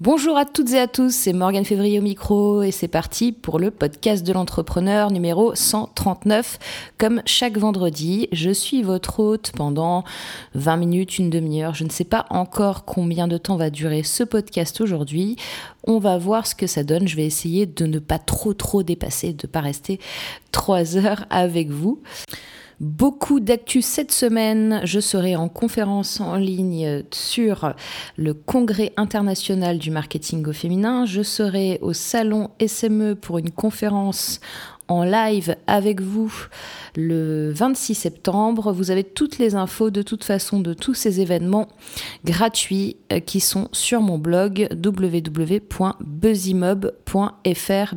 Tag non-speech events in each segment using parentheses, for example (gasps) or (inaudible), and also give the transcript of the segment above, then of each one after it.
Bonjour à toutes et à tous, c'est Morgane Février au micro et c'est parti pour le podcast de l'entrepreneur numéro 139. Comme chaque vendredi, je suis votre hôte pendant 20 minutes, une demi-heure. Je ne sais pas encore combien de temps va durer ce podcast aujourd'hui. On va voir ce que ça donne. Je vais essayer de ne pas trop trop dépasser, de ne pas rester 3 (laughs) heures avec vous. Beaucoup d'actu cette semaine. Je serai en conférence en ligne sur le Congrès international du marketing au féminin. Je serai au salon SME pour une conférence live avec vous le 26 septembre. Vous avez toutes les infos de toute façon de tous ces événements gratuits euh, qui sont sur mon blog www.buzzimob.fr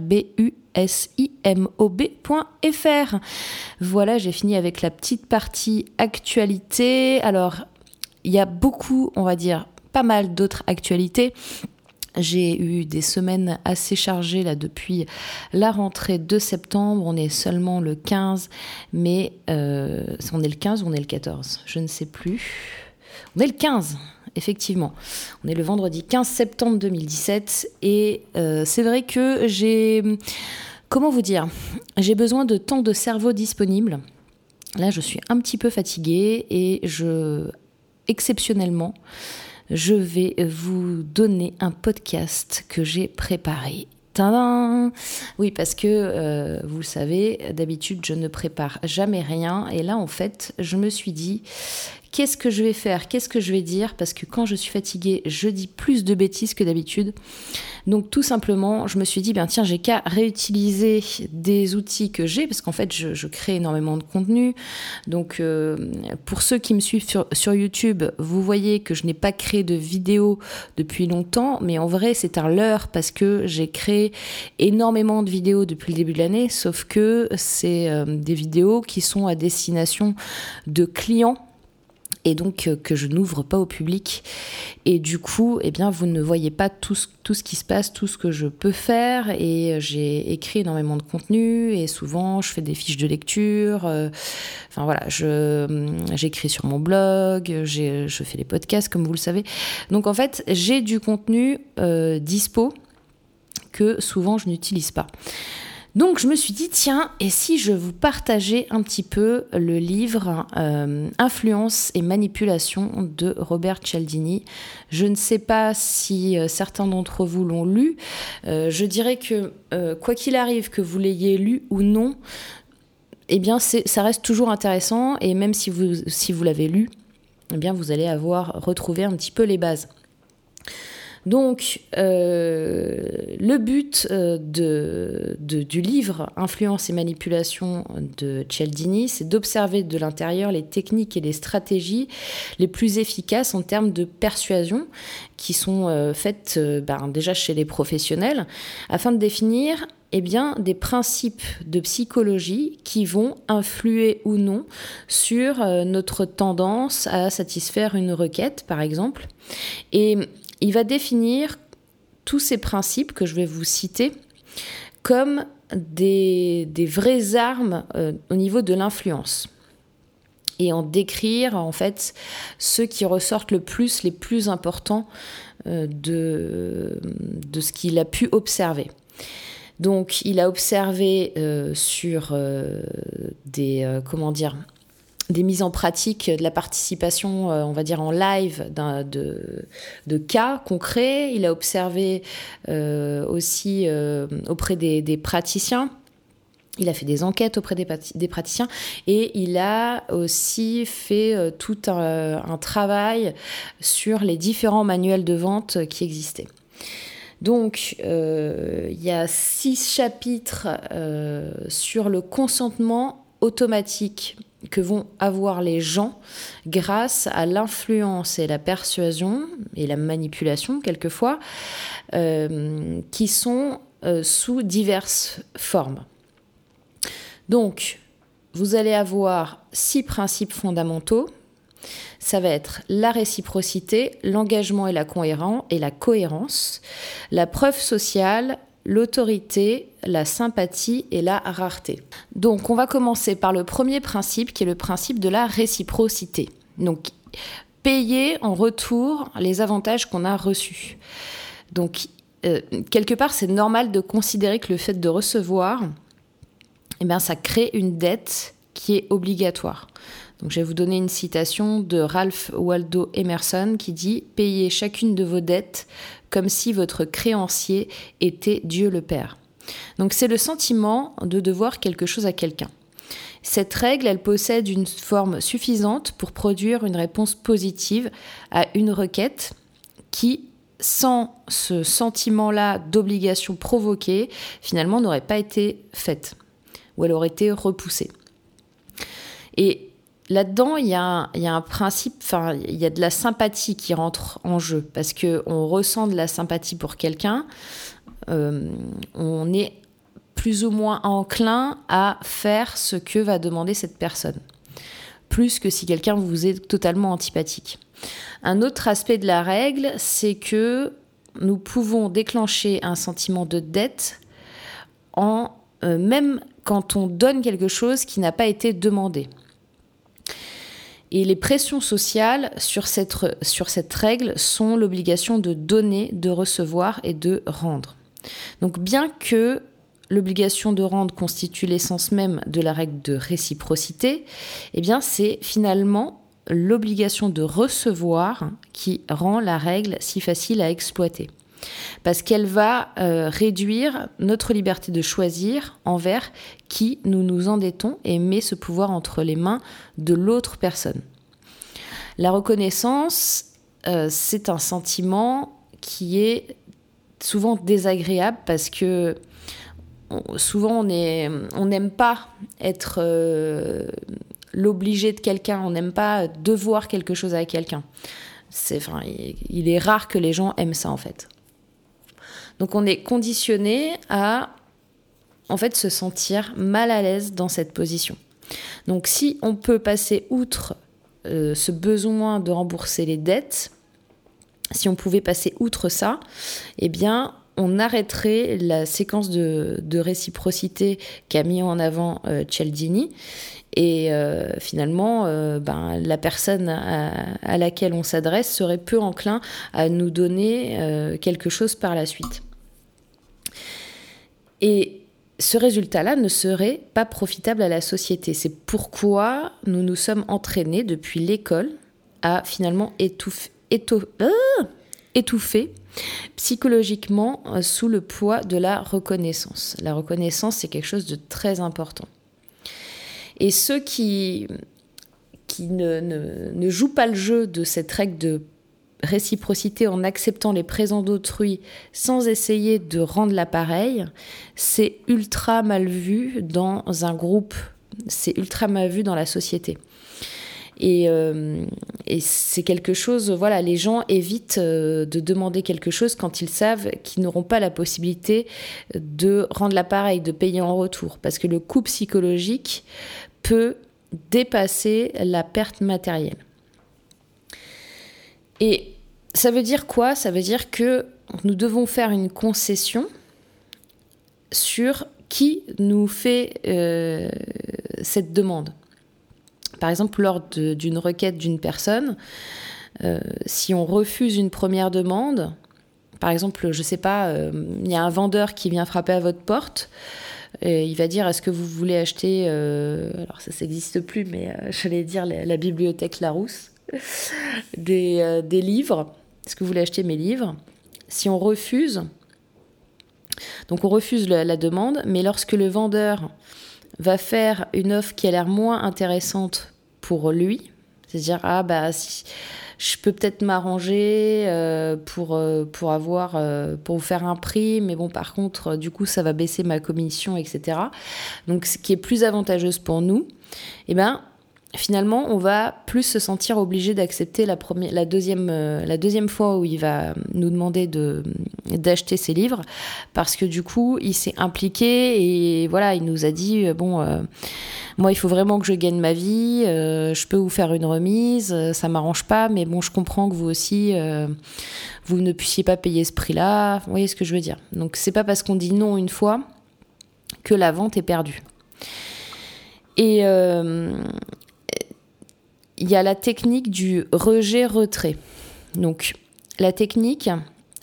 simob.fr. Voilà, j'ai fini avec la petite partie actualité. Alors, il y a beaucoup, on va dire, pas mal d'autres actualités. J'ai eu des semaines assez chargées là depuis la rentrée de septembre. On est seulement le 15, mais euh, on est le 15 ou on est le 14 Je ne sais plus. On est le 15, effectivement. On est le vendredi 15 septembre 2017 et euh, c'est vrai que j'ai Comment vous dire? J'ai besoin de temps de cerveau disponible. Là, je suis un petit peu fatiguée et je, exceptionnellement, je vais vous donner un podcast que j'ai préparé. Tadam oui, parce que euh, vous le savez, d'habitude, je ne prépare jamais rien. Et là, en fait, je me suis dit qu'est-ce que je vais faire, qu'est-ce que je vais dire, parce que quand je suis fatiguée, je dis plus de bêtises que d'habitude. Donc tout simplement, je me suis dit, bien tiens, j'ai qu'à réutiliser des outils que j'ai, parce qu'en fait, je, crée énormément de contenu. Donc euh, pour ceux qui me suivent sur, sur YouTube, vous voyez que je n'ai pas créé de vidéo depuis longtemps, mais en vrai, c'est un leurre parce que j'ai créé énormément de vidéos depuis le début de l'année, sauf que c'est euh, des vidéos qui sont à destination de clients et donc euh, que je n'ouvre pas au public. Et du coup, eh bien, vous ne voyez pas tout ce, tout ce qui se passe, tout ce que je peux faire. Et j'ai écrit énormément de contenu et souvent je fais des fiches de lecture. Euh, enfin voilà, j'écris sur mon blog, je fais des podcasts comme vous le savez. Donc en fait, j'ai du contenu euh, dispo que souvent je n'utilise pas. Donc je me suis dit, tiens, et si je vous partageais un petit peu le livre euh, Influence et manipulation de Robert Cialdini? Je ne sais pas si euh, certains d'entre vous l'ont lu. Euh, je dirais que quoi qu'il arrive, que vous l'ayez lu ou non, eh bien ça reste toujours intéressant et même si vous, si vous l'avez lu, eh bien vous allez avoir retrouvé un petit peu les bases. Donc, euh, le but euh, du livre Influence et manipulation de Cialdini, c'est d'observer de l'intérieur les techniques et les stratégies les plus efficaces en termes de persuasion qui sont euh, faites ben, déjà chez les professionnels afin de définir eh bien, des principes de psychologie qui vont influer ou non sur notre tendance à satisfaire une requête, par exemple. Et il va définir tous ces principes que je vais vous citer comme des, vraies armes euh, au niveau de l'influence et en décrire en fait ceux qui ressortent le plus, les plus importants euh, de, ce qu'il a pu observer. Donc il a observé euh, sur des comment dire des mises en pratique de la participation, euh, on va dire en live de, cas concrets. Il a observé euh, aussi euh, auprès des, praticiens. Il a fait des enquêtes auprès des, praticiens et il a aussi fait tout un, travail sur les différents manuels de vente qui existaient. Donc, il y a six chapitres sur le consentement automatique que vont avoir les gens grâce à l'influence et la persuasion et la manipulation quelquefois euh, qui sont euh, sous diverses formes. Donc, vous allez avoir six principes fondamentaux. Ça va être la réciprocité, l'engagement et la, et la cohérence, la preuve sociale, l'autorité, la sympathie et la rareté. Donc on va commencer par le premier principe qui est le principe de la réciprocité. Donc payer en retour les avantages qu'on a reçus. Donc, euh, quelque part, c'est normal de considérer que le fait de recevoir, eh bien, ça crée une dette qui est obligatoire. Donc, je vais vous donner une citation de Ralph Waldo Emerson qui dit Payez chacune de vos dettes comme si votre créancier était Dieu le Père. Donc, c'est le sentiment de devoir quelque chose à quelqu'un. Cette règle, elle possède une forme suffisante pour produire une réponse positive à une requête qui, sans ce sentiment-là d'obligation provoquée, finalement n'aurait pas été faite ou elle aurait été repoussée. Et là-dedans, il y, a un principe, enfin, il y a de la sympathie qui rentre en jeu parce qu'on ressent de la sympathie pour quelqu'un. Euh, on est plus ou moins enclin à faire ce que va demander cette personne, plus que si quelqu'un vous est totalement antipathique. Un autre aspect de la règle, c'est que nous pouvons déclencher un sentiment de dette euh, même quand on donne quelque chose qui n'a pas été demandé. Et les pressions sociales sur cette, règle sont l'obligation de donner, de recevoir et de rendre. Donc bien que l'obligation de rendre constitue l'essence même de la règle de réciprocité, eh c'est finalement l'obligation de recevoir qui rend la règle si facile à exploiter. Parce qu'elle va euh, réduire notre liberté de choisir envers qui nous nous endettons et met ce pouvoir entre les mains de l'autre personne. La reconnaissance, euh, c'est un sentiment qui est souvent désagréable parce que souvent on n'aime pas être euh, l'obligé de quelqu'un, on n'aime pas devoir quelque chose à quelqu'un. Enfin, il, est rare que les gens aiment ça en fait. Donc on est conditionné à en fait se sentir mal à l'aise dans cette position. Donc si on peut passer outre euh, ce besoin de rembourser les dettes, si on pouvait passer outre ça, eh bien on arrêterait la séquence de, réciprocité qu'a mis en avant euh, Cialdini. Et euh, finalement, ben, la personne à, laquelle on s'adresse serait peu enclin à nous donner quelque chose par la suite. Et ce résultat-là ne serait pas profitable à la société. C'est pourquoi nous nous sommes entraînés depuis l'école à finalement étouffer, étouffer psychologiquement euh, sous le poids de la reconnaissance. La reconnaissance, c'est quelque chose de très important. Et ceux qui, qui ne, ne, jouent pas le jeu de cette règle de réciprocité en acceptant les présents d'autrui sans essayer de rendre l'appareil, c'est ultra mal vu dans un groupe, c'est ultra mal vu dans la société. Euh, et, c'est quelque chose, voilà, les gens évitent euh, de demander quelque chose quand ils savent qu'ils n'auront pas la possibilité de rendre l'appareil, de payer en retour. Parce que le coût psychologique peut dépasser la perte matérielle. Et ça veut dire quoi? Ça veut dire que nous devons faire une concession sur qui nous fait euh, cette demande. Par exemple, lors d'une requête d'une personne, euh, si on refuse une première demande, par exemple, je ne sais pas, euh, il y a un vendeur qui vient frapper à votre porte, et il va dire est-ce que vous voulez acheter, alors ça n'existe plus, mais j'allais dire la, bibliothèque Larousse, des, des livres, est-ce que vous voulez acheter mes livres Si on refuse, donc on refuse la demande, mais lorsque le vendeur va faire une offre qui a l'air moins intéressante pour lui. C'est-à-dire, ah bah, si, je peux peut-être m'arranger euh, pour, euh, pour avoir, euh, pour vous faire un prix, mais bon, par contre, du coup, ça va baisser ma commission, etc. Donc, ce qui est plus avantageuse pour nous, eh ben, finalement, on va plus se sentir obligé d'accepter la, euh, deuxième fois où il va nous demander de, d'acheter ses livres, parce que du coup, il s'est impliqué et voilà, il nous a dit, euh, bon, euh, moi, il faut vraiment que je gagne ma vie, je peux vous faire une remise, ça m'arrange pas, mais bon, je comprends que vous aussi, vous ne puissiez pas payer ce prix-là, vous voyez ce que je veux dire? Donc, c'est pas parce qu'on dit non une fois que la vente est perdue. Et, il y a la technique du rejet-retrait. Donc, la technique,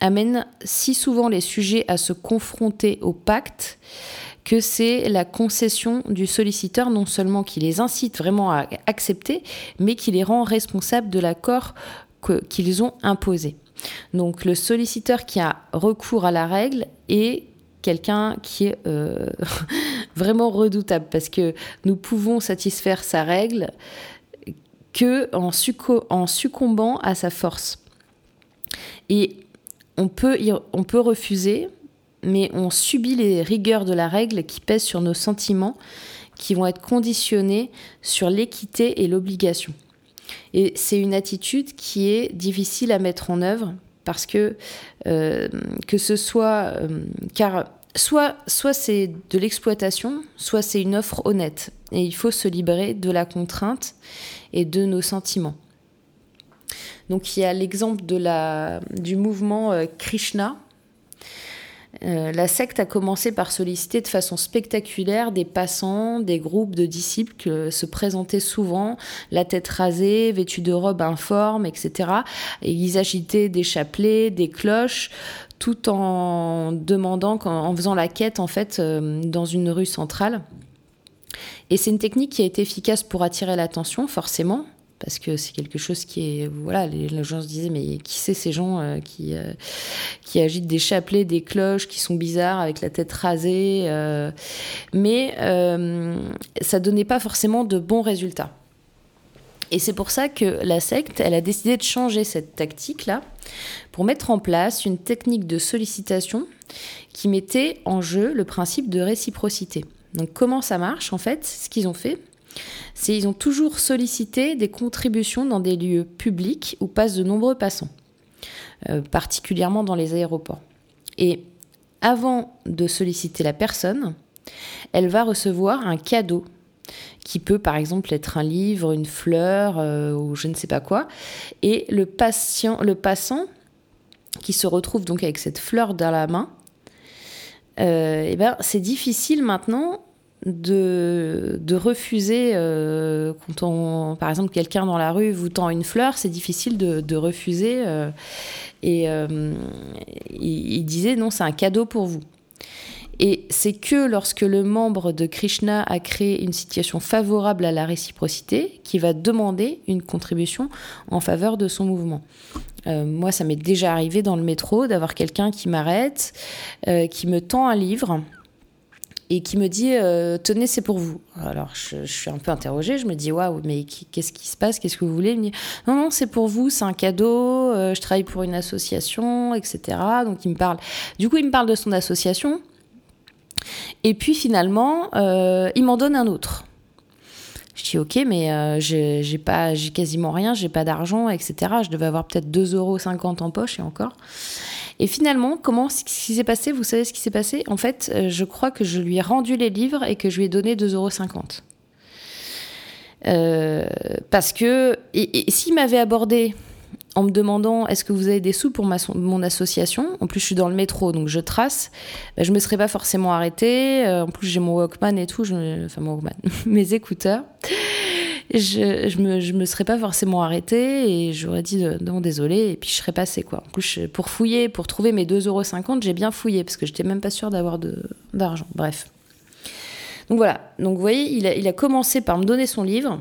amène si souvent les sujets à se confronter au pacte que c'est la concession du solliciteur non seulement qui les incite vraiment à accepter, mais qui les rend responsables de l'accord qu'ils ont imposé. Donc le solliciteur qui a recours à la règle est quelqu'un qui est euh, (laughs) vraiment redoutable parce que nous pouvons satisfaire sa règle que en, succombant à sa force. Et on peut, on peut refuser, mais on subit les rigueurs de la règle qui pèsent sur nos sentiments, qui vont être conditionnés sur l'équité et l'obligation. Et c'est une attitude qui est difficile à mettre en œuvre parce que euh, que ce soit euh, car soit soit c'est de l'exploitation, soit c'est une offre honnête et il faut se libérer de la contrainte et de nos sentiments. Donc il y a l'exemple de la du mouvement euh, Krishna euh, la secte a commencé par solliciter de façon spectaculaire des passants, des groupes de disciples qui se présentaient souvent, la tête rasée, vêtus de robes informes, etc. Et ils agitaient des chapelets, des cloches, tout en demandant, en faisant la quête en fait euh, dans une rue centrale. Et c'est une technique qui a été efficace pour attirer l'attention, forcément, parce que c'est quelque chose qui est voilà les, gens se disaient mais qui c'est ces gens euh, qui euh, qui agitent des chapelets des cloches qui sont bizarres avec la tête rasée euh, mais ça donnait pas forcément de bons résultats. Et c'est pour ça que la secte elle a décidé de changer cette tactique là pour mettre en place une technique de sollicitation qui mettait en jeu le principe de réciprocité donc comment ça marche en fait ce qu'ils ont fait c'est ils ont toujours sollicité des contributions dans des lieux publics où passent de nombreux passants, euh, particulièrement dans les aéroports. Et avant de solliciter la personne, elle va recevoir un cadeau qui peut par exemple être un livre, une fleur euh, ou je ne sais pas quoi. Et le, patient, le passant qui se retrouve donc avec cette fleur dans la main, euh, eh ben, c'est difficile maintenant de, de refuser euh, quand on, par exemple, quelqu'un dans la rue vous tend une fleur, c'est difficile de, de refuser. Euh, et euh, il, il, disait non, c'est un cadeau pour vous. Et c'est que lorsque le membre de Krishna a créé une situation favorable à la réciprocité qu'il va demander une contribution en faveur de son mouvement. Euh, moi, ça m'est déjà arrivé dans le métro d'avoir quelqu'un qui m'arrête, euh, qui me tend un livre et qui me dit euh, tenez c'est pour vous. Alors je, suis un peu interrogée je me dis waouh mais qu'est-ce qui se passe qu'est-ce que vous voulez? Dit, non non c'est pour vous c'est un cadeau je travaille pour une association etc donc il me parle du coup il me parle de son association. Et puis finalement il m'en donne un autre je dis ok mais j'ai pas j'ai quasiment rien j'ai pas d'argent etc je devais avoir peut-être 2,50 euros en poche et encore. Et finalement, comment ce qui s'est passé Vous savez ce qui s'est passé? En fait, euh, je crois que je lui ai rendu les livres et que je lui ai donné 2,50 euros. Euh, parce que et, s'il m'avait abordé en me demandant est-ce que vous avez des sous pour ma, mon association? En plus, je suis dans le métro, donc je trace. Ben, je me serais pas forcément arrêtée. Euh, en plus, j'ai mon Walkman et tout. Je, enfin, mon Walkman, (laughs) mes écouteurs je, je, me, je me serais pas forcément arrêtée et j'aurais dit non, désolé, et puis je serais passée, quoi. En plus, pour fouiller, pour trouver mes 2,50€, j'ai bien fouillé parce que j'étais même pas sûre d'avoir d'argent. Bref. Donc voilà. Donc vous voyez, il a, il a, commencé par me donner son livre.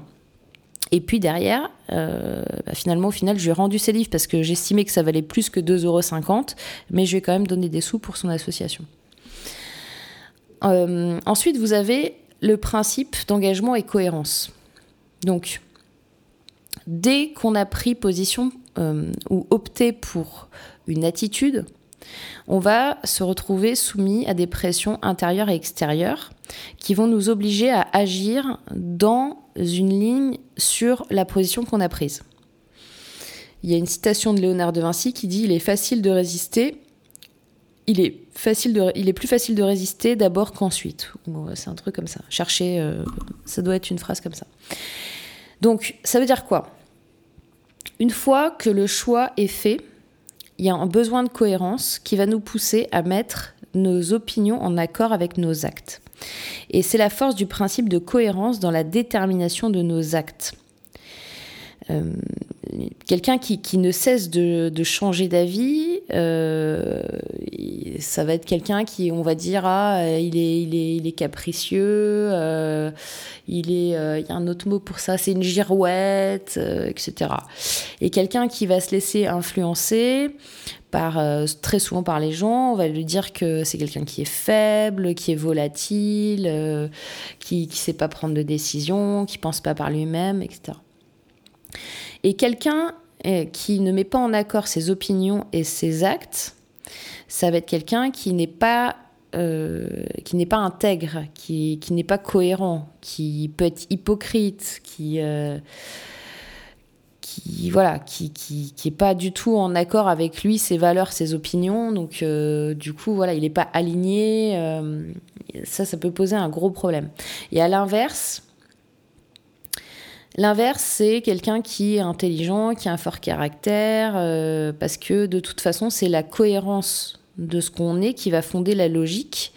Et puis derrière, euh, bah finalement, au final, je lui ai rendu ses livres parce que j'estimais que ça valait plus que 2,50€, mais je lui ai quand même donné des sous pour son association. Euh, ensuite, vous avez le principe d'engagement et cohérence. Donc, dès qu'on a pris position euh, ou opté pour une attitude, on va se retrouver soumis à des pressions intérieures et extérieures qui vont nous obliger à agir dans une ligne sur la position qu'on a prise. Il y a une citation de Léonard de Vinci qui dit Il est facile de résister. Il est, facile il est plus facile de résister d'abord qu'ensuite. C'est un truc comme ça. Cherchez, euh, ça doit être une phrase comme ça. Donc, ça veut dire quoi? Une fois que le choix est fait, il y a un besoin de cohérence qui va nous pousser à mettre nos opinions en accord avec nos actes. Et c'est la force du principe de cohérence dans la détermination de nos actes. Euh, quelqu'un qui, ne cesse de, changer d'avis, euh, ça va être quelqu'un qui, on va dire, ah, il est, il est, il est capricieux, euh, il est, il y a un autre mot pour ça, c'est une girouette, etc. Et quelqu'un qui va se laisser influencer par très souvent par les gens, on va lui dire que c'est quelqu'un qui est faible, qui est volatile, qui ne sait pas prendre de décision, qui pense pas par lui-même, etc. Et quelqu'un euh, qui ne met pas en accord ses opinions et ses actes, ça va être quelqu'un qui n'est pas euh, pas intègre, qui, qui n'est pas cohérent, qui peut être hypocrite, qui euh, qui voilà, qui, qui, qui pas du tout en accord avec lui, ses valeurs, ses opinions. Donc du coup voilà, il n'est pas aligné. ça, ça peut poser un gros problème. Et à l'inverse, L'inverse, c'est quelqu'un qui est intelligent, qui a un fort caractère, euh, parce que de toute façon, c'est la cohérence de ce qu'on est qui va fonder la logique,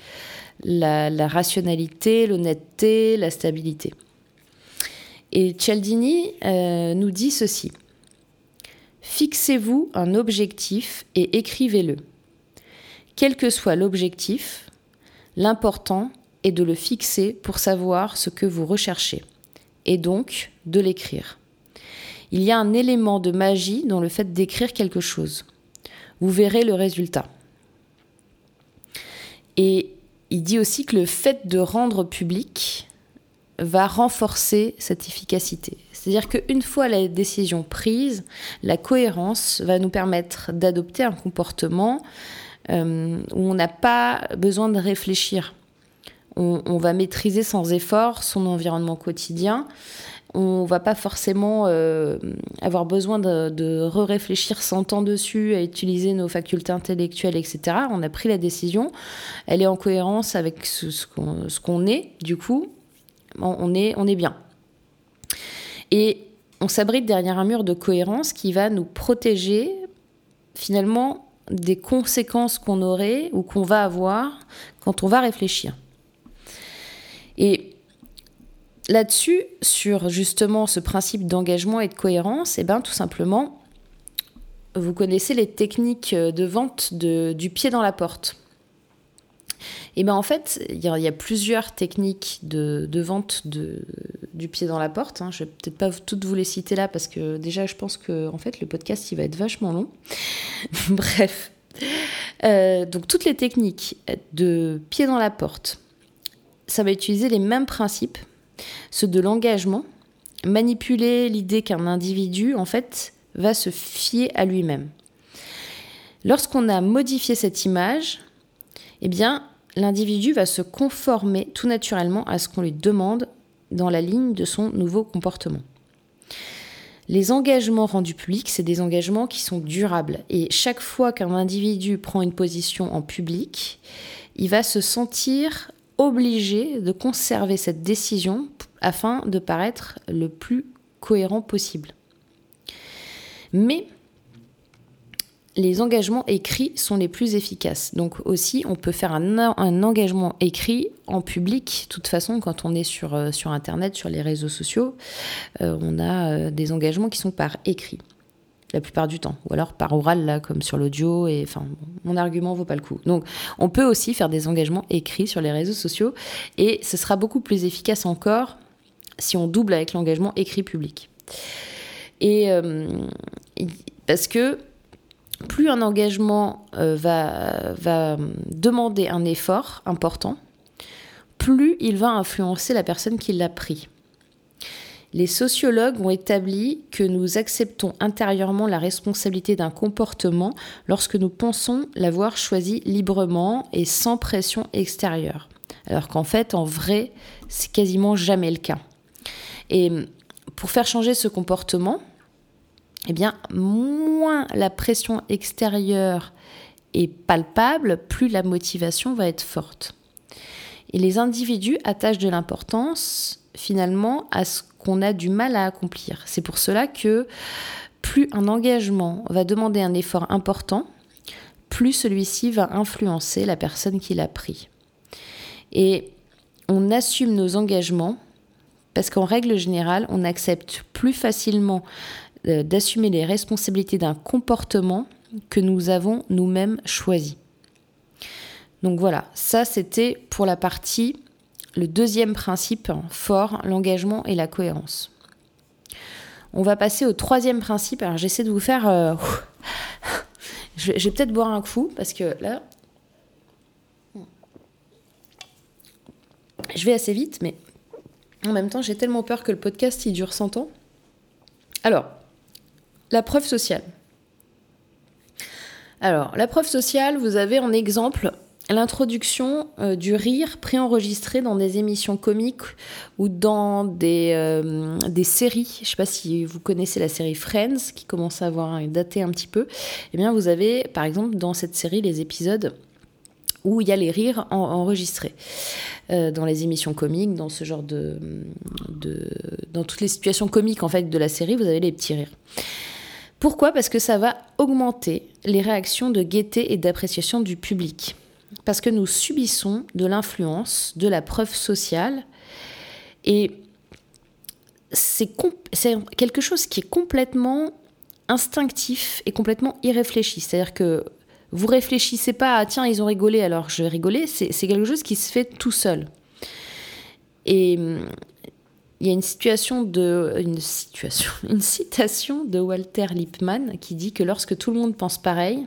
la, rationalité, l'honnêteté, la stabilité. Et Cialdini euh, nous dit ceci. Fixez-vous un objectif et écrivez-le. Quel que soit l'objectif, l'important est de le fixer pour savoir ce que vous recherchez et donc de l'écrire. Il y a un élément de magie dans le fait d'écrire quelque chose. Vous verrez le résultat. Et il dit aussi que le fait de rendre public va renforcer cette efficacité. C'est-à-dire qu'une fois la décision prise, la cohérence va nous permettre d'adopter un comportement euh, où on n'a pas besoin de réfléchir on, va maîtriser sans effort son environnement quotidien. On va pas forcément euh, avoir besoin de, re-réfléchir 100 ans dessus, à utiliser nos facultés intellectuelles, etc. On a pris la décision, elle est en cohérence avec ce, qu'on est, du coup, on est bien. Et on s'abrite derrière un mur de cohérence qui va nous protéger finalement des conséquences qu'on aurait ou qu'on va avoir quand on va réfléchir. Et là-dessus, sur justement ce principe d'engagement et de cohérence, eh ben, tout simplement, vous connaissez les techniques de vente du pied dans la porte. Et eh ben en fait, il y, a plusieurs techniques de, vente du pied dans la porte. Hein. Je vais peut-être pas toutes vous les citer là parce que déjà, je pense que en fait, le podcast il va être vachement long. (laughs) Bref, euh, donc toutes les techniques de pied dans la porte, ça va utiliser les mêmes principes, ceux de l'engagement, manipuler l'idée qu'un individu, en fait, va se fier à lui-même. Lorsqu'on a modifié cette image, eh bien, l'individu va se conformer tout naturellement à ce qu'on lui demande dans la ligne de son nouveau comportement. Les engagements rendus publics, c'est des engagements qui sont durables. Et chaque fois qu'un individu prend une position en public, il va se sentir obligé de conserver cette décision afin de paraître le plus cohérent possible. Mais les engagements écrits sont les plus efficaces. Donc aussi, on peut faire un, engagement écrit en public. De toute façon, quand on est sur, euh, Internet, sur les réseaux sociaux, euh, on a euh, des engagements qui sont par écrit la plupart du temps, ou alors par oral, là, comme sur l'audio, et enfin, mon argument vaut pas le coup. Donc, on peut aussi faire des engagements écrits sur les réseaux sociaux, et ce sera beaucoup plus efficace encore si on double avec l'engagement écrit public. Et euh, parce que plus un engagement euh, va, va demander un effort important, plus il va influencer la personne qui l'a pris. Les sociologues ont établi que nous acceptons intérieurement la responsabilité d'un comportement lorsque nous pensons l'avoir choisi librement et sans pression extérieure. Alors qu'en fait, en vrai, c'est quasiment jamais le cas. Et pour faire changer ce comportement, eh bien, moins la pression extérieure est palpable, plus la motivation va être forte. Et les individus attachent de l'importance finalement à ce qu'on a du mal à accomplir. C'est pour cela que plus un engagement va demander un effort important, plus celui-ci va influencer la personne qui l'a pris. Et on assume nos engagements parce qu'en règle générale, on accepte plus facilement euh, d'assumer les responsabilités d'un comportement que nous avons nous-mêmes choisi. Donc voilà, ça c'était pour la partie, le deuxième principe fort, l'engagement et la cohérence. On va passer au troisième principe. Alors j'essaie de vous faire... Euh, (laughs) je vais, peut-être boire un coup parce que là... Je vais assez vite, mais en même temps j'ai tellement peur que le podcast il dure 100 ans. Alors, la preuve sociale. Alors, la preuve sociale, vous avez en exemple l'introduction euh, du rire préenregistré dans des émissions comiques ou dans des, euh, séries. Je ne sais pas si vous connaissez la série Friends, qui commence à avoir daté un petit peu. Eh bien, vous avez, par exemple, dans cette série, les épisodes où il y a les rires enregistrés. Euh, dans les émissions comiques, dans ce genre de... Dans toutes les situations comiques, en fait, de la série, vous avez les petits rires. Pourquoi? Parce que ça va augmenter les réactions de gaieté et d'appréciation du public parce que nous subissons de l'influence, de la preuve sociale, et c'est quelque chose qui est complètement instinctif et complètement irréfléchi. C'est-à-dire que vous réfléchissez pas à tiens, ils ont rigolé, alors je vais rigoler, c'est quelque chose qui se fait tout seul. Et il y a une situation de une situation (laughs) une citation de Walter Lippmann qui dit que lorsque tout le monde pense pareil,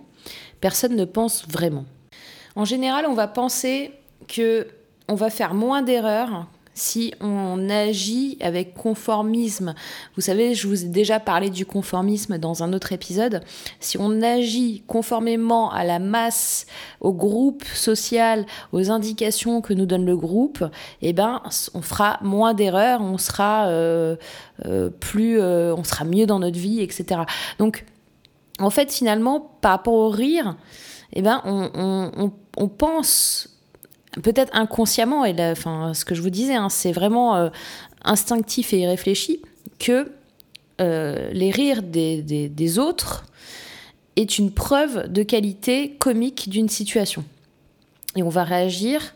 personne ne pense vraiment. En général, on va penser que on va faire moins d'erreurs si on agit avec conformisme. Vous savez, je vous ai déjà parlé du conformisme dans un autre épisode. Si on agit conformément à la masse, au groupe social, aux indications que nous donne le groupe, eh ben, on fera moins d'erreurs, on sera euh, euh, plus, euh, on sera mieux dans notre vie, etc. Donc, en fait, finalement, par rapport au rire, eh ben, on, pense peut-être inconsciemment, et ce que je vous disais, hein, c'est vraiment euh, instinctif et irréfléchi, que euh, les rires des, autres est une preuve de qualité comique d'une situation. Et on va réagir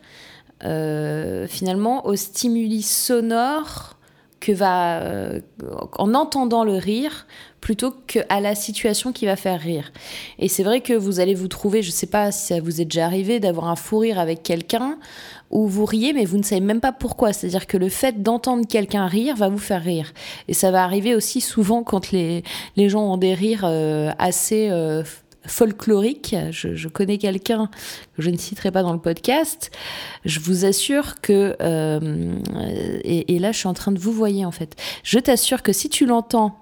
euh, finalement aux stimuli sonores que va, en entendant le rire, plutôt qu'à la situation qui va faire rire. Et c'est vrai que vous allez vous trouver, je sais pas si ça vous est déjà arrivé, d'avoir un fou rire avec quelqu'un où vous riez, mais vous ne savez même pas pourquoi. C'est-à-dire que le fait d'entendre quelqu'un rire va vous faire rire. Et ça va arriver aussi souvent quand les, les gens ont des rires euh, assez... Euh, folkloriques. Je, connais quelqu'un que je ne citerai pas dans le podcast. Je vous assure que euh, et, et, là je suis en train de vous voyer en fait. Je t'assure que si tu l'entends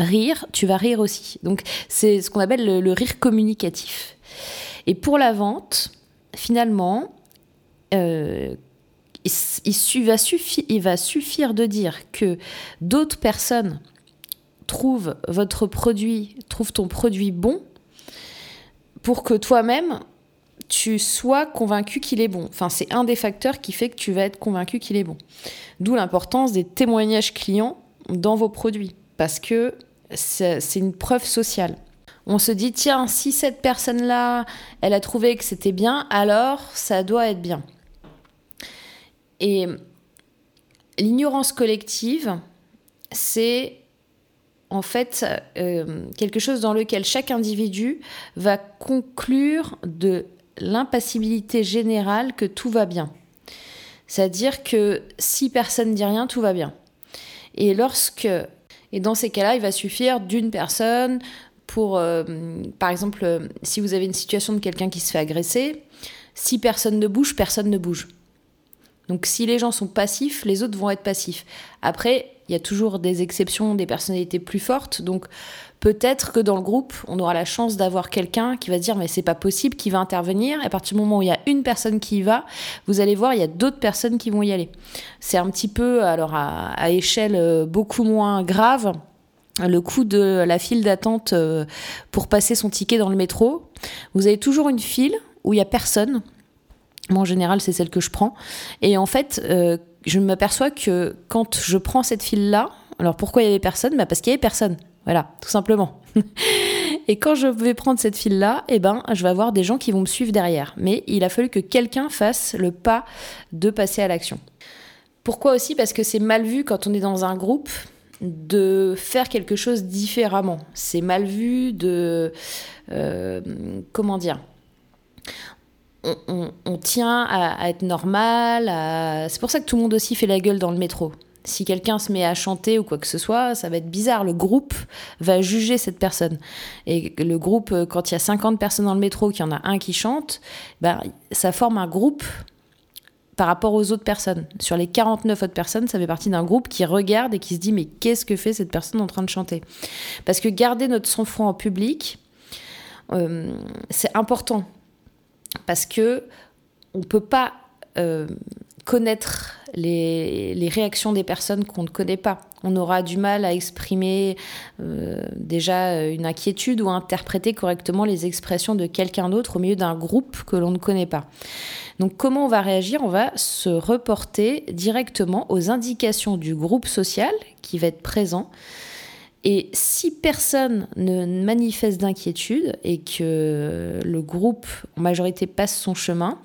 rire, tu vas rire aussi. Donc c'est ce qu'on appelle le, rire communicatif. Et pour la vente, finalement, euh, il, va il va suffire de dire que d'autres personnes trouvent votre produit, trouvent ton produit bon, pour que toi-même, tu sois convaincu qu'il est bon. Enfin, c'est un des facteurs qui fait que tu vas être convaincu qu'il est bon. D'où l'importance des témoignages clients dans vos produits. Parce que c'est une preuve sociale. On se dit, tiens, si cette personne-là, elle a trouvé que c'était bien, alors ça doit être bien. Et l'ignorance collective, c'est en fait euh, quelque chose dans lequel chaque individu va conclure de l'impassibilité générale que tout va bien. C'est-à-dire que si personne ne dit rien, tout va bien. Et lorsque et dans ces cas-là, il va suffire d'une personne pour, euh, par exemple, euh, si vous avez une situation de quelqu'un qui se fait agresser, si personne ne bouge, personne ne bouge. Donc si les gens sont passifs, les autres vont être passifs. Après, il y a toujours des exceptions, des personnalités plus fortes. Donc peut-être que dans le groupe, on aura la chance d'avoir quelqu'un qui va dire mais c'est pas possible, qui va intervenir. Et à partir du moment où il y a une personne qui y va, vous allez voir, il y a d'autres personnes qui vont y aller. C'est un petit peu, alors à, échelle euh, beaucoup moins grave, le coût de la file d'attente euh, pour passer son ticket dans le métro. Vous avez toujours une file où il y a personne. Moi, en général, c'est celle que je prends. Et en fait, euh, je m'aperçois que quand je prends cette file-là, alors pourquoi il y avait personne? Bah Parce qu'il y avait personne. Voilà, tout simplement. (laughs) Et quand je vais prendre cette file-là, eh ben, je vais avoir des gens qui vont me suivre derrière. Mais il a fallu que quelqu'un fasse le pas de passer à l'action. Pourquoi aussi? Parce que c'est mal vu quand on est dans un groupe de faire quelque chose différemment. C'est mal vu de... Euh, comment dire? On, tient à, être normal. C'est pour ça que tout le monde aussi fait la gueule dans le métro. Si quelqu'un se met à chanter ou quoi que ce soit, ça va être bizarre. Le groupe va juger cette personne. Et le groupe, quand il y a 50 personnes dans le métro, qu'il y en a un qui chante, ben, ça forme un groupe par rapport aux autres personnes. Sur les 49 autres personnes, ça fait partie d'un groupe qui regarde et qui se dit mais qu'est-ce que fait cette personne en train de chanter? Parce que garder notre sang-froid en public, euh, c'est important. Parce que on peut pas euh, connaître les, réactions des personnes qu'on ne connaît pas. On aura du mal à exprimer euh, déjà une inquiétude ou à interpréter correctement les expressions de quelqu'un d'autre au milieu d'un groupe que l'on ne connaît pas. Donc comment on va réagir? On va se reporter directement aux indications du groupe social qui va être présent. Et si personne ne manifeste d'inquiétude et que le groupe en majorité passe son chemin,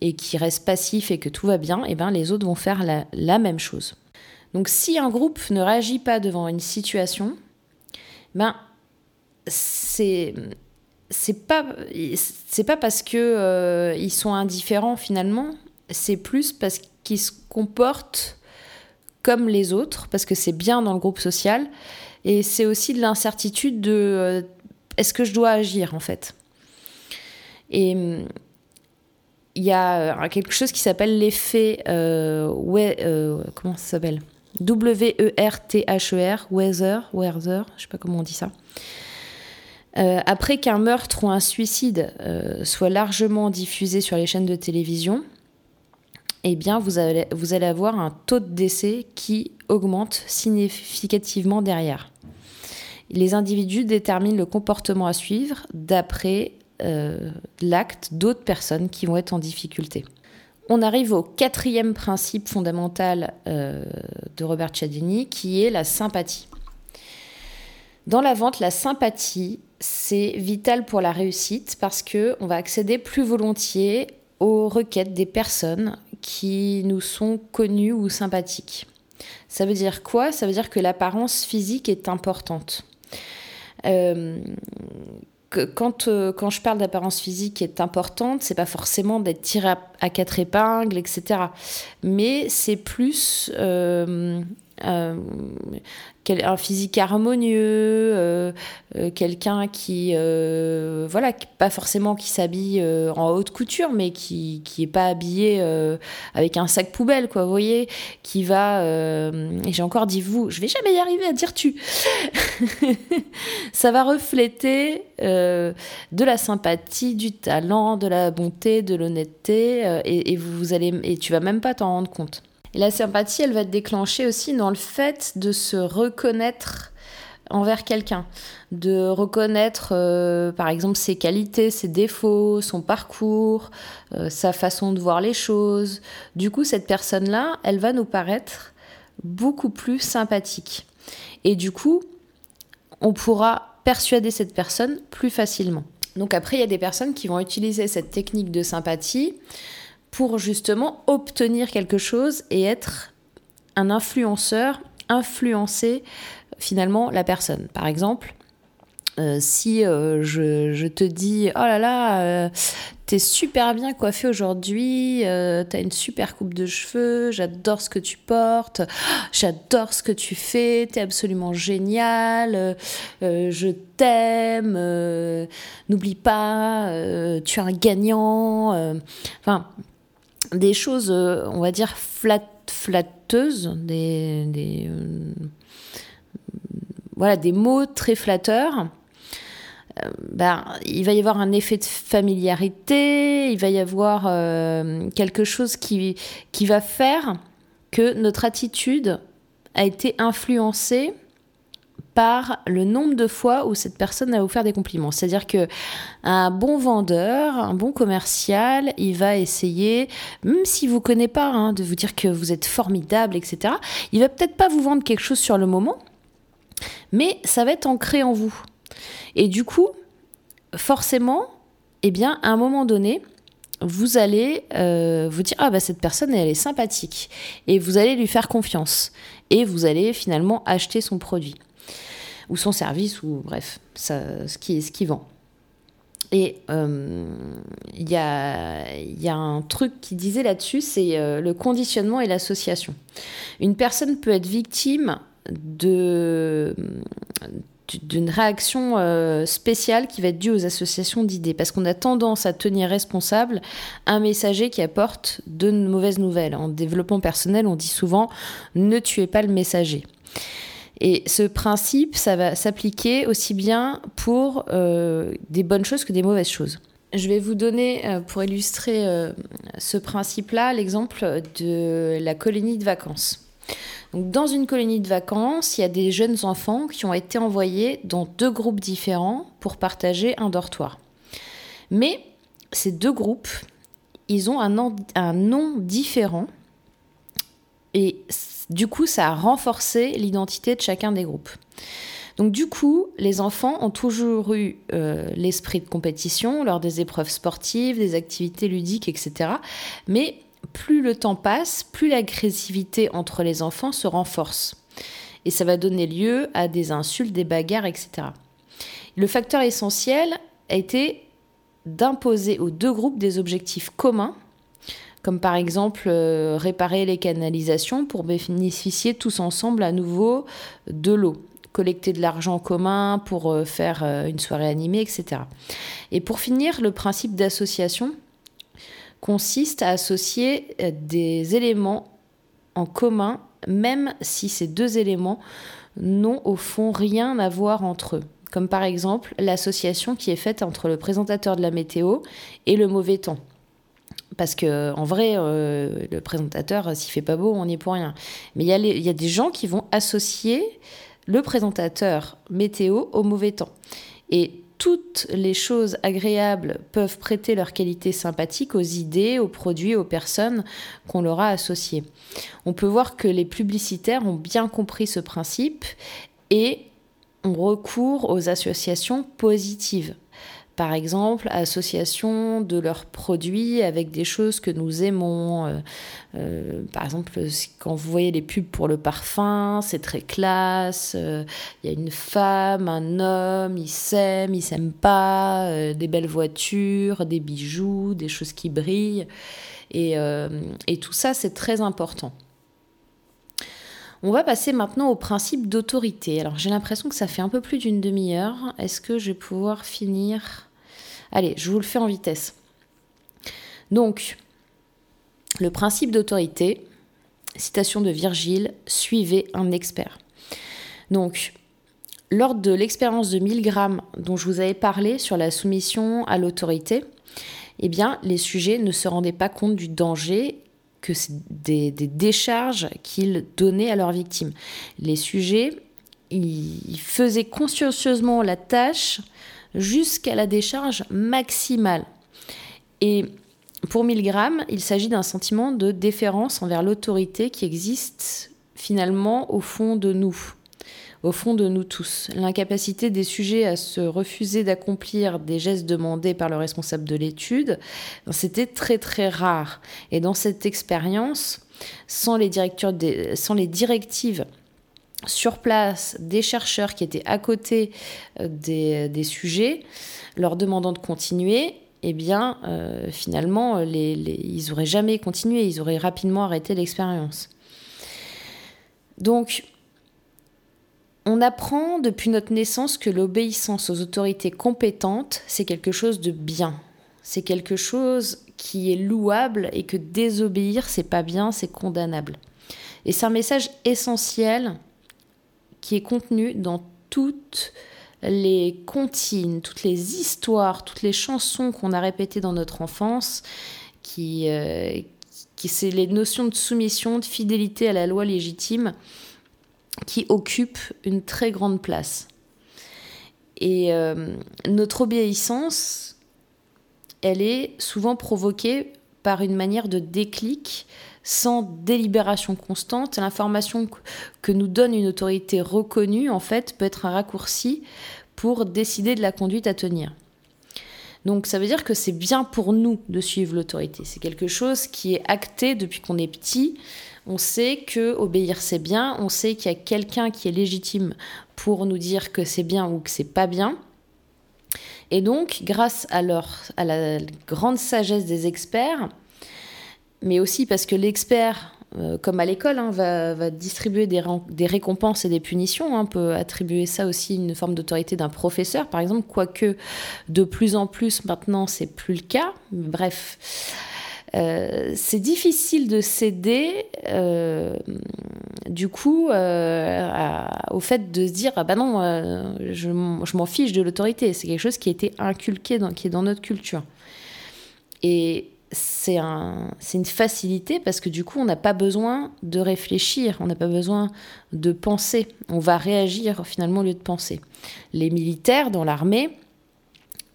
et qui reste passif et que tout va bien, et eh ben les autres vont faire la, même chose. Donc si un groupe ne réagit pas devant une situation, ben c'est c'est pas c'est pas parce que euh, ils sont indifférents finalement, c'est plus parce qu'ils se comportent comme les autres parce que c'est bien dans le groupe social et c'est aussi de l'incertitude de euh, est-ce que je dois agir en fait? Il y a euh, quelque chose qui s'appelle l'effet euh, euh, comment s'appelle? W-E-R-T-H-E-R, e weather, weather, je sais pas comment on dit ça. après qu'un meurtre ou un suicide soit largement diffusé sur les chaînes de télévision, eh bien, vous allez, vous allez avoir un taux de décès qui augmente significativement derrière. Les individus déterminent le comportement à suivre d'après euh, l'acte d'autres personnes qui vont être en difficulté. On arrive au quatrième principe fondamental euh, de Robert Cialdini, qui est la sympathie. Dans la vente, la sympathie, c'est vital pour la réussite parce que on va accéder plus volontiers aux requêtes des personnes qui nous sont connues ou sympathiques. Ça veut dire quoi? Ça veut dire que l'apparence physique est importante. Euh, quand, euh, quand je parle d'apparence physique qui est importante, c'est pas forcément d'être tiré à, quatre épingles, etc. Mais c'est plus euh, un physique harmonieux, euh, euh, quelqu'un qui, voilà, pas forcément qui s'habille en haute couture, mais qui qui est pas habillé avec un sac poubelle, quoi. Vous voyez, qui va. et j'ai encore dit vous, je vais jamais y arriver à dire tu. (laughs) Ça va refléter de la sympathie, du talent, de la bonté, de l'honnêteté, et, et vous et tu vas même pas t'en rendre compte. Et la sympathie, elle va être déclenchée aussi dans le fait de se reconnaître envers quelqu'un, de reconnaître euh, par exemple ses qualités, ses défauts, son parcours, euh, sa façon de voir les choses. Du coup, cette personne-là, elle va nous paraître beaucoup plus sympathique. Et du coup, on pourra persuader cette personne plus facilement. Donc après, il y a des personnes qui vont utiliser cette technique de sympathie pour justement obtenir quelque chose et être un influenceur, influencer finalement la personne. Par exemple, euh, si euh, je, te dis oh là là, euh, t'es super bien coiffé aujourd'hui, t'as une super coupe de cheveux, j'adore ce que tu portes, (gasps) j'adore ce que tu fais, t'es absolument génial, je t'aime, n'oublie pas, tu es un gagnant. Enfin, des choses, euh, on va dire, flatteuses, des, euh, voilà, des mots très flatteurs. Euh, ben, il va y avoir un effet de familiarité, il va y avoir quelque chose qui, qui va faire que notre attitude a été influencée par le nombre de fois où cette personne a offert des compliments. C'est-à-dire que un bon vendeur, un bon commercial, il va essayer, même s'il vous connaît pas, hein, de vous dire que vous êtes formidable, etc. Il va peut-être pas vous vendre quelque chose sur le moment, mais ça va être ancré en vous. Et du coup, forcément, eh bien, à un moment donné, vous allez euh, vous dire ah bah cette personne elle est sympathique et vous allez lui faire confiance et vous allez finalement acheter son produit ou son service ou bref ce qui ce qui vend. Et euh, il y, a, y, a, un truc qui disait là-dessus, c'est euh, le conditionnement et l'association. Une personne peut être victime de d'une réaction euh, spéciale qui va être due aux associations d'idées, parce qu'on a tendance à tenir responsable un messager qui apporte de mauvaises nouvelles. En développement personnel, on dit souvent ne tuez pas le messager. Et ce principe, ça va s'appliquer aussi bien pour euh, des bonnes choses que des mauvaises choses. Je vais vous donner, euh, pour illustrer ce principe-là, l'exemple de la colonie de vacances dans une colonie de vacances, il y a des jeunes enfants qui ont été envoyés dans deux groupes différents pour partager un dortoir. Mais ces deux groupes, ils ont un un nom différent et du coup, ça a renforcé l'identité de chacun des groupes. Donc du coup, les enfants ont toujours eu euh, l'esprit de compétition lors des épreuves sportives, des activités ludiques, etc. Mais plus le temps passe, plus l'agressivité entre les enfants se renforce. Et ça va donner lieu à des insultes, des bagarres, etc. Le facteur essentiel a été d'imposer aux deux groupes des objectifs communs, comme par exemple euh, réparer les canalisations pour bénéficier tous ensemble à nouveau de l'eau, collecter de l'argent commun pour euh, faire euh, une soirée animée, etc. Et pour finir, le principe d'association consiste à associer des éléments en commun, même si ces deux éléments n'ont au fond rien à voir entre eux. Comme par exemple l'association qui est faite entre le présentateur de la météo et le mauvais temps. Parce que en vrai, euh, le présentateur, s'il fait pas beau, on n'y est pour rien. Mais il y, y, a des gens qui vont associer le présentateur météo au mauvais temps. Et toutes les choses agréables peuvent prêter leur qualité sympathique aux idées, aux produits, aux personnes qu'on leur a associées. On peut voir que les publicitaires ont bien compris ce principe et on recourt aux associations positives par exemple, association de leurs produits avec des choses que nous aimons. Euh, euh, par exemple, quand vous voyez les pubs pour le parfum, c'est très classe. Euh, il y a une femme, un homme, ils s'aiment, ils s'aiment pas, des belles voitures, des bijoux, des choses qui brillent. Et, et tout ça, c'est très important. On va passer maintenant au principe d'autorité. Alors j'ai l'impression que ça fait un peu plus d'une demi-heure. Est-ce que je vais pouvoir finir Allez, je vous le fais en vitesse. Donc, le principe d'autorité, citation de Virgile, suivez un expert. Donc, lors de l'expérience de 1000 grammes dont je vous avais parlé sur la soumission à l'autorité, eh bien, les sujets ne se rendaient pas compte du danger que des, des décharges qu'ils donnaient à leurs victimes. Les sujets, ils faisaient consciencieusement la tâche jusqu'à la décharge maximale. Et pour 1000 grammes, il s'agit d'un sentiment de déférence envers l'autorité qui existe finalement au fond de nous, au fond de nous tous. L'incapacité des sujets à se refuser d'accomplir des gestes demandés par le responsable de l'étude, c'était très très rare. Et dans cette expérience, sans les, sans les directives sur place des chercheurs qui étaient à côté euh, des, sujets, leur demandant de continuer, eh bien, euh, finalement, ils n'auraient jamais continué, ils auraient rapidement arrêté l'expérience. Donc, on apprend depuis notre naissance que l'obéissance aux autorités compétentes, c'est quelque chose de bien. C'est quelque chose qui est louable et que désobéir, c'est pas bien, c'est condamnable. Et c'est un message essentiel qui est contenu dans toutes les comptines, toutes les histoires, toutes les chansons qu'on a répétées dans notre enfance, qui, euh, c'est les notions de soumission, de fidélité à la loi légitime, qui occupent une très grande place. Et euh, notre obéissance, elle est souvent provoquée par une manière de déclic sans délibération constante. L'information que nous donne une autorité reconnue, en fait, peut être un raccourci pour décider de la conduite à tenir. Donc ça veut dire que c'est bien pour nous de suivre l'autorité. C'est quelque chose qui est acté depuis qu'on est petit. On sait que obéir c'est bien, on sait qu'il y a quelqu'un qui est légitime pour nous dire que c'est bien ou que c'est pas bien. Et donc, grâce à, la grande sagesse des experts, mais aussi parce que l'expert, euh, comme à l'école, hein, va, distribuer des, récompenses et des punitions. Hein, peut attribuer ça aussi une forme d'autorité d'un professeur, par exemple, quoique de plus en plus maintenant, c'est plus le cas. Bref. Euh, c'est difficile de céder, euh, du coup, au fait de se dire ah bah non, je, m'en fiche de l'autorité. C'est quelque chose qui a été inculqué, qui est dans notre culture. Et c'est un, une facilité parce que du coup, on n'a pas besoin de réfléchir, on n'a pas besoin de penser. On va réagir finalement au lieu de penser. Les militaires dans l'armée,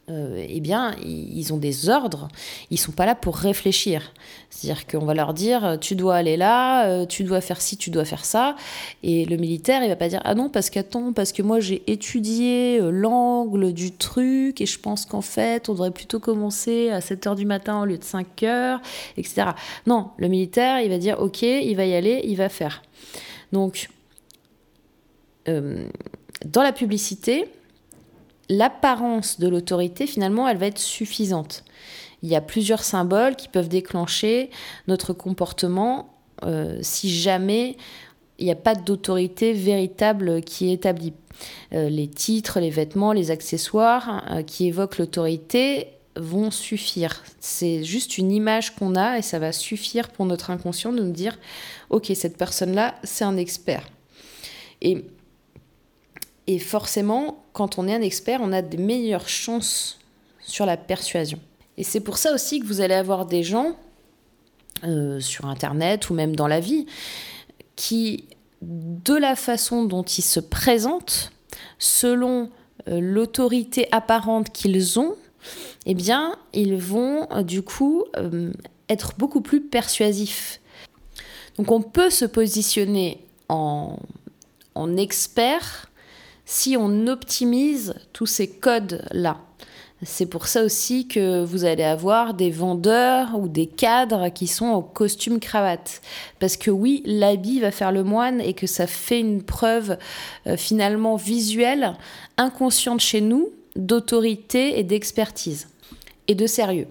euh, eh bien, ils ont des ordres, ils sont pas là pour réfléchir. C'est-à-dire qu'on va leur dire, tu dois aller là, euh, tu dois faire ci, tu dois faire ça. Et le militaire, il va pas dire, ah non, parce qu'attends, parce que moi j'ai étudié euh, l'angle du truc et je pense qu'en fait, on devrait plutôt commencer à 7 heures du matin au lieu de 5 heures, etc. Non, le militaire, il va dire, ok, il va y aller, il va faire. Donc, dans la publicité, l'apparence de l'autorité, finalement, elle va être suffisante. Il y a plusieurs symboles qui peuvent déclencher notre comportement euh, si jamais il n'y a pas d'autorité véritable qui est établie. Euh, les titres, les vêtements, les accessoires euh, qui évoquent l'autorité vont suffire. C'est juste une image qu'on a et ça va suffire pour notre inconscient de nous dire, ok, cette personne-là, c'est un expert. Et et forcément, quand on est un expert, on a des meilleures chances sur la persuasion. Et c'est pour ça aussi que vous allez avoir des gens euh, sur Internet ou même dans la vie qui, de la façon dont ils se présentent, selon euh, l'autorité apparente qu'ils ont, eh bien, ils vont euh, du coup être beaucoup plus persuasifs. Donc on peut se positionner en expert si on optimise tous ces codes-là. C'est pour ça aussi que vous allez avoir des vendeurs ou des cadres qui sont en costume cravate. Parce que oui, l'habit va faire le moine et que ça fait une preuve euh, finalement visuelle, inconsciente chez nous, d'autorité et d'expertise et de sérieux.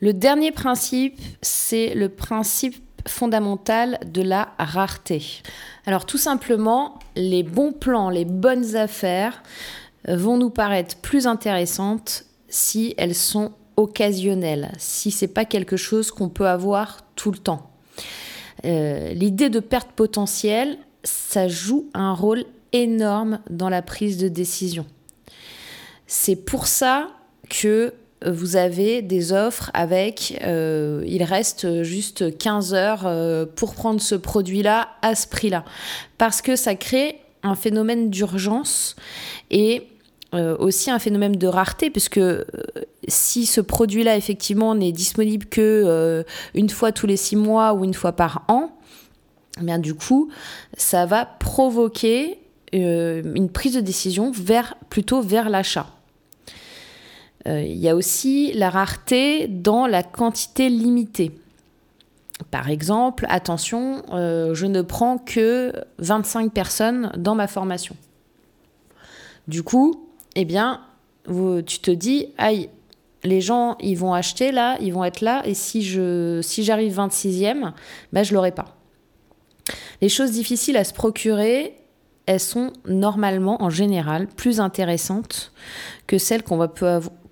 Le dernier principe, c'est le principe fondamental de la rareté. Alors tout simplement, les bons plans, les bonnes affaires euh, vont nous paraître plus intéressantes si elles sont occasionnelles, si c'est pas quelque chose qu'on peut avoir tout le temps. Euh, l'idée de perte potentielle, ça joue un rôle énorme dans la prise de décision. C'est pour ça que vous avez des offres avec euh, il reste juste 15 heures euh, pour prendre ce produit-là à ce prix-là. Parce que ça crée un phénomène d'urgence et euh, aussi un phénomène de rareté, puisque si ce produit-là effectivement n'est disponible que une fois tous les six mois ou une fois par an, eh bien du coup, ça va provoquer une prise de décision plutôt vers l'achat. Euh, il y a aussi la rareté dans la quantité limitée. Par exemple, attention, euh, je ne prends que 25 personnes dans ma formation. Du coup, eh bien, tu te dis, aïe, les gens, ils vont acheter là, ils vont être là, et si je si j'arrive 26e, ben, je l'aurai pas. Les choses difficiles à se procurer, elles sont normalement, en général, plus intéressantes que celles qu'on va,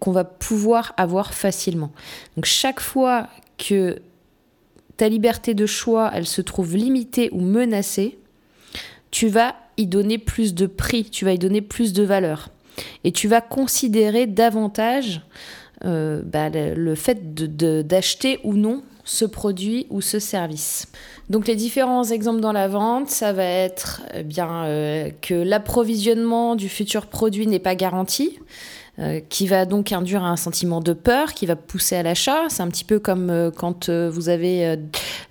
qu'on va pouvoir avoir facilement. Donc chaque fois que ta liberté de choix, elle se trouve limitée ou menacée, tu vas y donner plus de prix, tu vas y donner plus de valeur. Et tu vas considérer davantage euh, bah, le, fait d'acheter ou non ce produit ou ce service. Donc les différents exemples dans la vente, ça va être eh bien euh, que l'approvisionnement du futur produit n'est pas garanti. Euh, qui va donc induire un sentiment de peur, qui va pousser à l'achat. C'est un petit peu comme euh, quand vous avez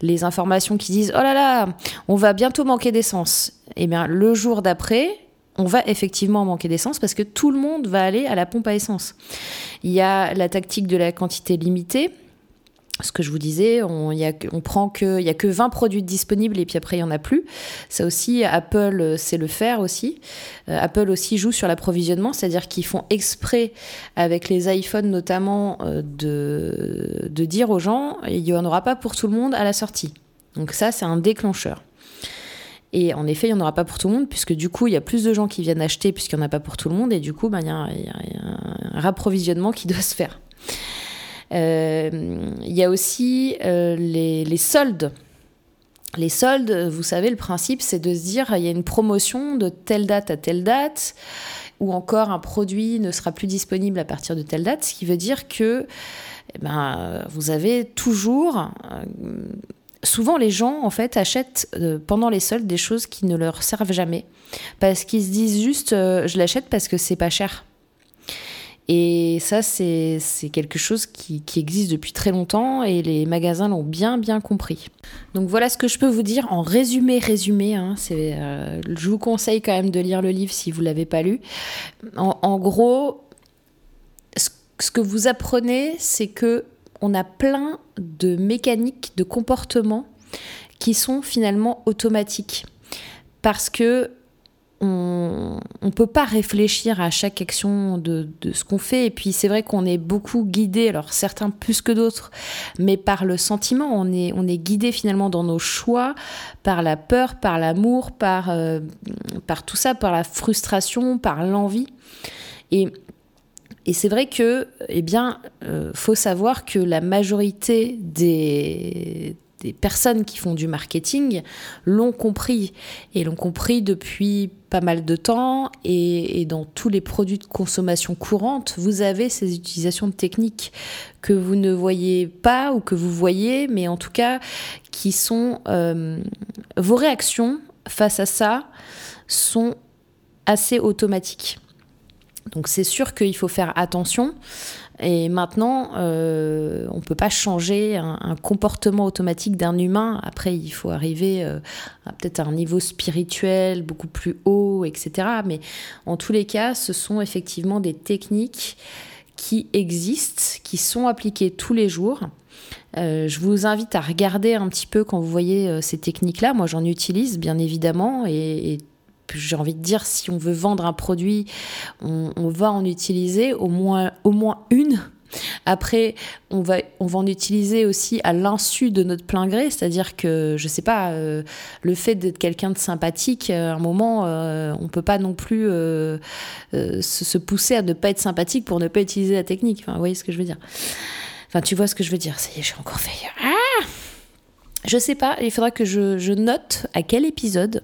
les informations qui disent oh là là, on va bientôt manquer d'essence. Eh bien le jour d'après, on va effectivement manquer d'essence parce que tout le monde va aller à la pompe à essence. Il y a la tactique de la quantité limitée. Ce que je vous disais, on, prend que, il y a que 20 produits disponibles et puis après il y en a plus. Ça aussi, Apple sait le faire aussi. Euh, Apple aussi joue sur l'approvisionnement, c'est-à-dire qu'ils font exprès avec les iPhones notamment euh, de, de dire aux gens, il n'y en aura pas pour tout le monde à la sortie. Donc ça, c'est un déclencheur. Et en effet, il n'y en aura pas pour tout le monde, puisque du coup, il y a plus de gens qui viennent acheter, puisqu'il n'y en a pas pour tout le monde, et du coup, ben, il, y a un, rapprovisionnement qui doit se faire. Euh, il y a aussi euh, les, soldes. Les soldes, vous savez, le principe, c'est de se dire, il y a une promotion de telle date à telle date, ou encore un produit ne sera plus disponible à partir de telle date, ce qui veut dire que eh ben, vous avez toujours euh, souvent les gens en fait achètent pendant les soldes des choses qui ne leur servent jamais parce qu'ils se disent juste je l'achète parce que c'est pas cher. Et ça, c'est quelque chose qui, existe depuis très longtemps et les magasins l'ont bien, bien compris. Donc voilà ce que je peux vous dire en résumé, résumé. Hein, euh, je vous conseille quand même de lire le livre si vous ne l'avez pas lu. En, gros, ce que vous apprenez, c'est que on a plein de mécaniques, de comportements qui sont finalement automatiques. Parce que on ne peut pas réfléchir à chaque action de, ce qu'on fait. Et puis c'est vrai qu'on est beaucoup guidé, alors certains plus que d'autres, mais par le sentiment. On est, on guidé finalement dans nos choix, par la peur, par l'amour, par, euh, tout ça, par la frustration, par l'envie. Et et c'est vrai que, eh bien, euh, faut savoir que la majorité des, des personnes qui font du marketing l'ont compris et l'ont compris depuis pas mal de temps et, dans tous les produits de consommation courante, vous avez ces utilisations de techniques que vous ne voyez pas ou que vous voyez, mais en tout cas qui sont euh, vos réactions face à ça sont assez automatiques. Donc c'est sûr qu'il faut faire attention. Et maintenant, euh, on ne peut pas changer un, comportement automatique d'un humain. Après, il faut arriver euh, à peut-être à un niveau spirituel beaucoup plus haut, etc. Mais en tous les cas, ce sont effectivement des techniques qui existent, qui sont appliquées tous les jours. Euh, je vous invite à regarder un petit peu quand vous voyez ces techniques-là. Moi, j'en utilise bien évidemment et, et j'ai envie de dire, si on veut vendre un produit, on, va en utiliser au moins, au moins une. Après, on va, on va en utiliser aussi à l'insu de notre plein gré, c'est-à-dire que, je sais pas, euh, le fait d'être quelqu'un de sympathique, euh, à un moment, euh, on peut pas non plus se, pousser à ne pas être sympathique pour ne pas utiliser la technique. Enfin, vous voyez ce que je veux dire Enfin, tu vois ce que je veux dire Ça y est, j'ai encore fait. Ah je sais pas, il faudra que je note à quel épisode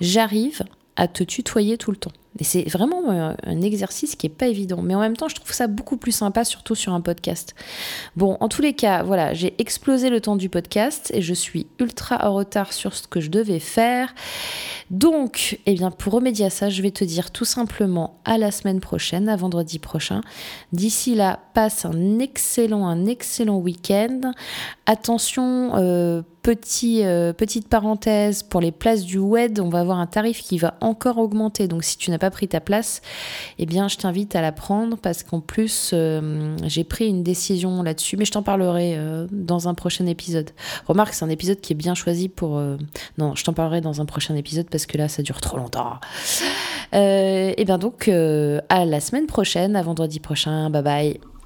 j'arrive à te tutoyer tout le temps. Et c'est vraiment euh, un exercice qui est pas évident. Mais en même temps, je trouve ça beaucoup plus sympa, surtout sur un podcast. Bon, en tous les cas, voilà, j'ai explosé le temps du podcast et je suis ultra en retard sur ce que je devais faire. Donc, eh bien, pour remédier à ça, je vais te dire tout simplement à la semaine prochaine, à vendredi prochain. D'ici là, passe un excellent, un excellent week-end. Attention, euh, euh, petite parenthèse, pour les places du WED, on va avoir un tarif qui va encore augmenter. Donc, si tu n'as pas pris ta place, eh bien, je t'invite à la prendre parce qu'en plus, euh, j'ai pris une décision là-dessus, mais je t'en parlerai dans un prochain épisode. Remarque, c'est un épisode qui est bien choisi pour. non, je t'en parlerai dans un prochain épisode parce que là, ça dure trop longtemps. Euh, et bien donc, euh, à la semaine prochaine, à vendredi prochain. Bye bye.